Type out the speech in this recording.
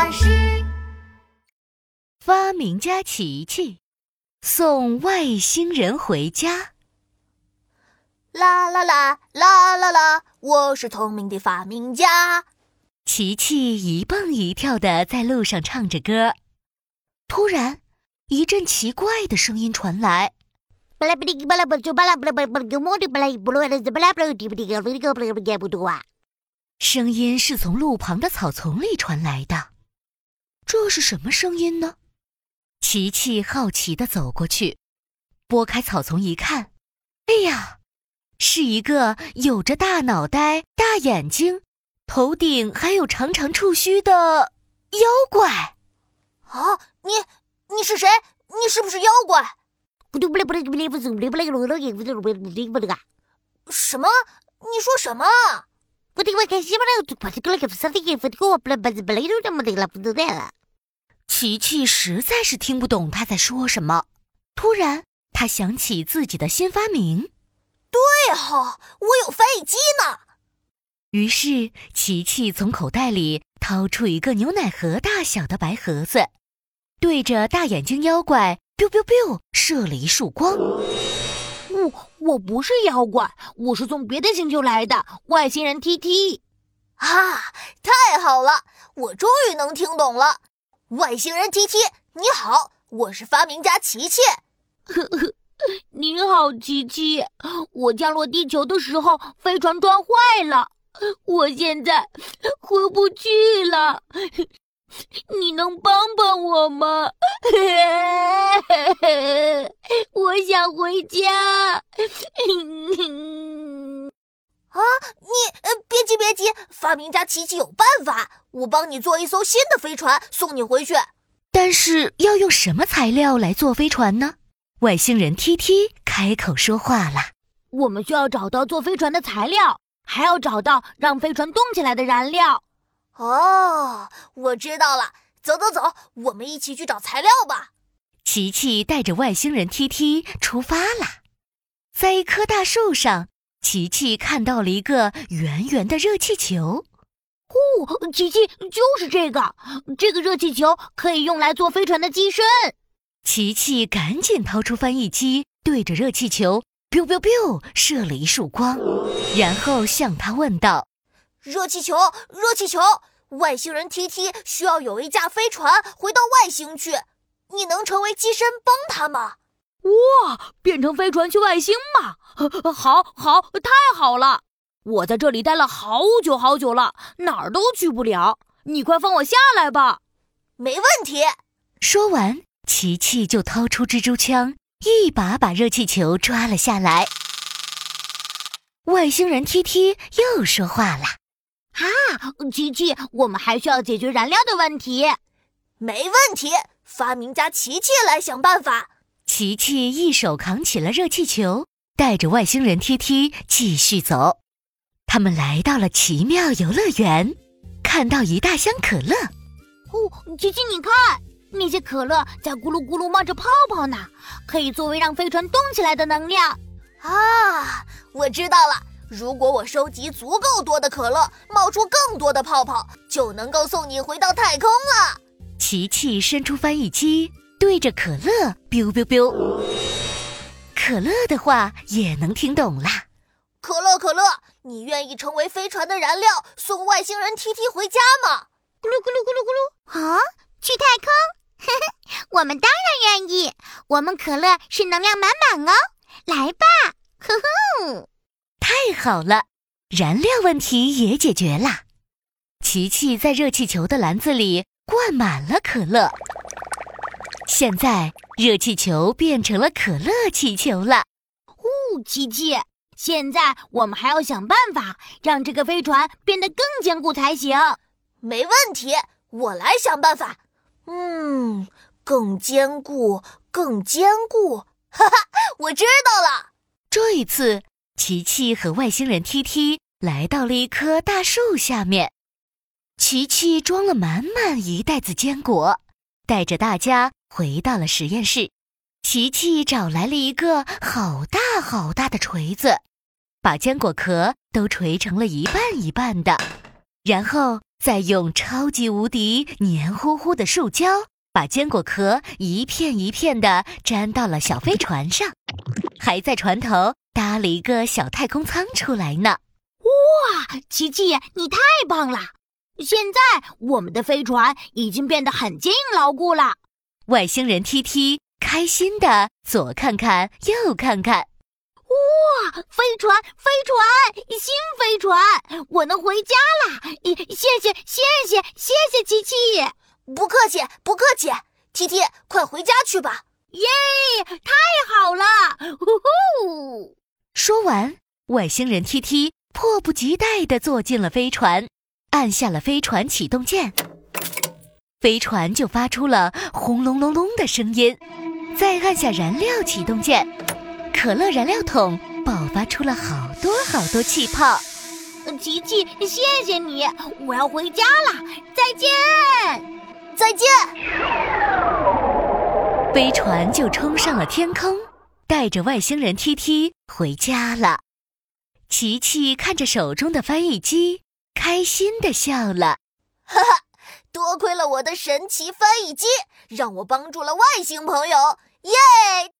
巴士。发明家琪琪送外星人回家。啦啦啦啦啦啦！我是聪明的发明家。琪琪一蹦一跳的在路上唱着歌。突然，一阵奇怪的声音传来。声音是从路旁的草丛里传来的。这是什么声音呢？琪琪好奇地走过去，拨开草丛一看，哎呀，是一个有着大脑袋、大眼睛、头顶还有长长触须的妖怪。啊，你你是谁？你是不是妖怪？什么？你说什么？琪琪实在是听不懂他在说什么。突然，他想起自己的新发明。对哈，我有翻译机呢。于是，琪琪从口袋里掏出一个牛奶盒大小的白盒子，对着大眼睛妖怪。biu biu biu，射了一束光。我我不是妖怪，我是从别的星球来的外星人 T T。啊，太好了，我终于能听懂了。外星人 T T，你好，我是发明家琪琪。呵呵，你好，琪琪。我降落地球的时候，飞船撞坏了，我现在回不去了。你能帮帮我吗？我想回家。啊，你别急别急，发明家琪琪有办法，我帮你做一艘新的飞船，送你回去。但是要用什么材料来做飞船呢？外星人 T T 开口说话了：“我们需要找到做飞船的材料，还要找到让飞船动起来的燃料。”哦，我知道了，走走走，我们一起去找材料吧。琪琪带着外星人 T T 出发了，在一棵大树上，琪琪看到了一个圆圆的热气球。哦，琪琪就是这个，这个热气球可以用来做飞船的机身。琪琪赶紧掏出翻译机，对着热气球 biu biu biu 射了一束光，然后向他问道。热气球，热气球，外星人 T T 需要有一架飞船回到外星去，你能成为机身帮他吗？哇，变成飞船去外星吗？好，好，太好了！我在这里待了好久好久了，哪儿都去不了。你快放我下来吧。没问题。说完，琪琪就掏出蜘蛛枪，一把把热气球抓了下来。外星人 T T 又说话了。啊，琪琪，我们还需要解决燃料的问题。没问题，发明家琪琪来想办法。琪琪一手扛起了热气球，带着外星人 T T 继续走。他们来到了奇妙游乐园，看到一大箱可乐。哦，琪琪，你看，那些可乐在咕噜咕噜冒着泡泡呢，可以作为让飞船动起来的能量。啊，我知道了。如果我收集足够多的可乐，冒出更多的泡泡，就能够送你回到太空了。琪琪伸出翻译机，对着可乐 biu biu biu。可乐的话也能听懂啦。可乐可乐，你愿意成为飞船的燃料，送外星人 T T 回家吗？咕噜咕噜咕噜咕噜。啊，去太空？呵呵，我们当然愿意。我们可乐是能量满满哦，来吧，呵呵。太好了，燃料问题也解决了。琪琪在热气球的篮子里灌满了可乐，现在热气球变成了可乐气球了。哦，琪琪，现在我们还要想办法让这个飞船变得更坚固才行。没问题，我来想办法。嗯，更坚固，更坚固。哈哈，我知道了。这一次。琪琪和外星人 T T 来到了一棵大树下面，琪琪装了满满一袋子坚果，带着大家回到了实验室。琪琪找来了一个好大好大的锤子，把坚果壳都锤成了一半一半的，然后再用超级无敌黏糊糊的树胶把坚果壳一片一片的粘到了小飞船上，还在船头搭了一个小太空舱出来呢。哇，琪琪，你太棒了！现在我们的飞船已经变得很坚硬牢固了。外星人 T T 开心的左看看右看看，哇，飞船，飞船，新飞船，我能回家啦！谢谢，谢谢，谢谢琪琪。不客气，不客气。T T，快回家去吧。耶，太好了！呼呼。说完，外星人 T T 迫不及待地坐进了飞船，按下了飞船启动键。飞船就发出了轰隆隆隆的声音，再按下燃料启动键，可乐燃料桶爆发出了好多好多气泡。琪琪，谢谢你，我要回家了，再见，再见。飞船就冲上了天空，带着外星人 T T 回家了。琪琪看着手中的翻译机，开心的笑了，哈哈。多亏了我的神奇翻译机，让我帮助了外星朋友，耶！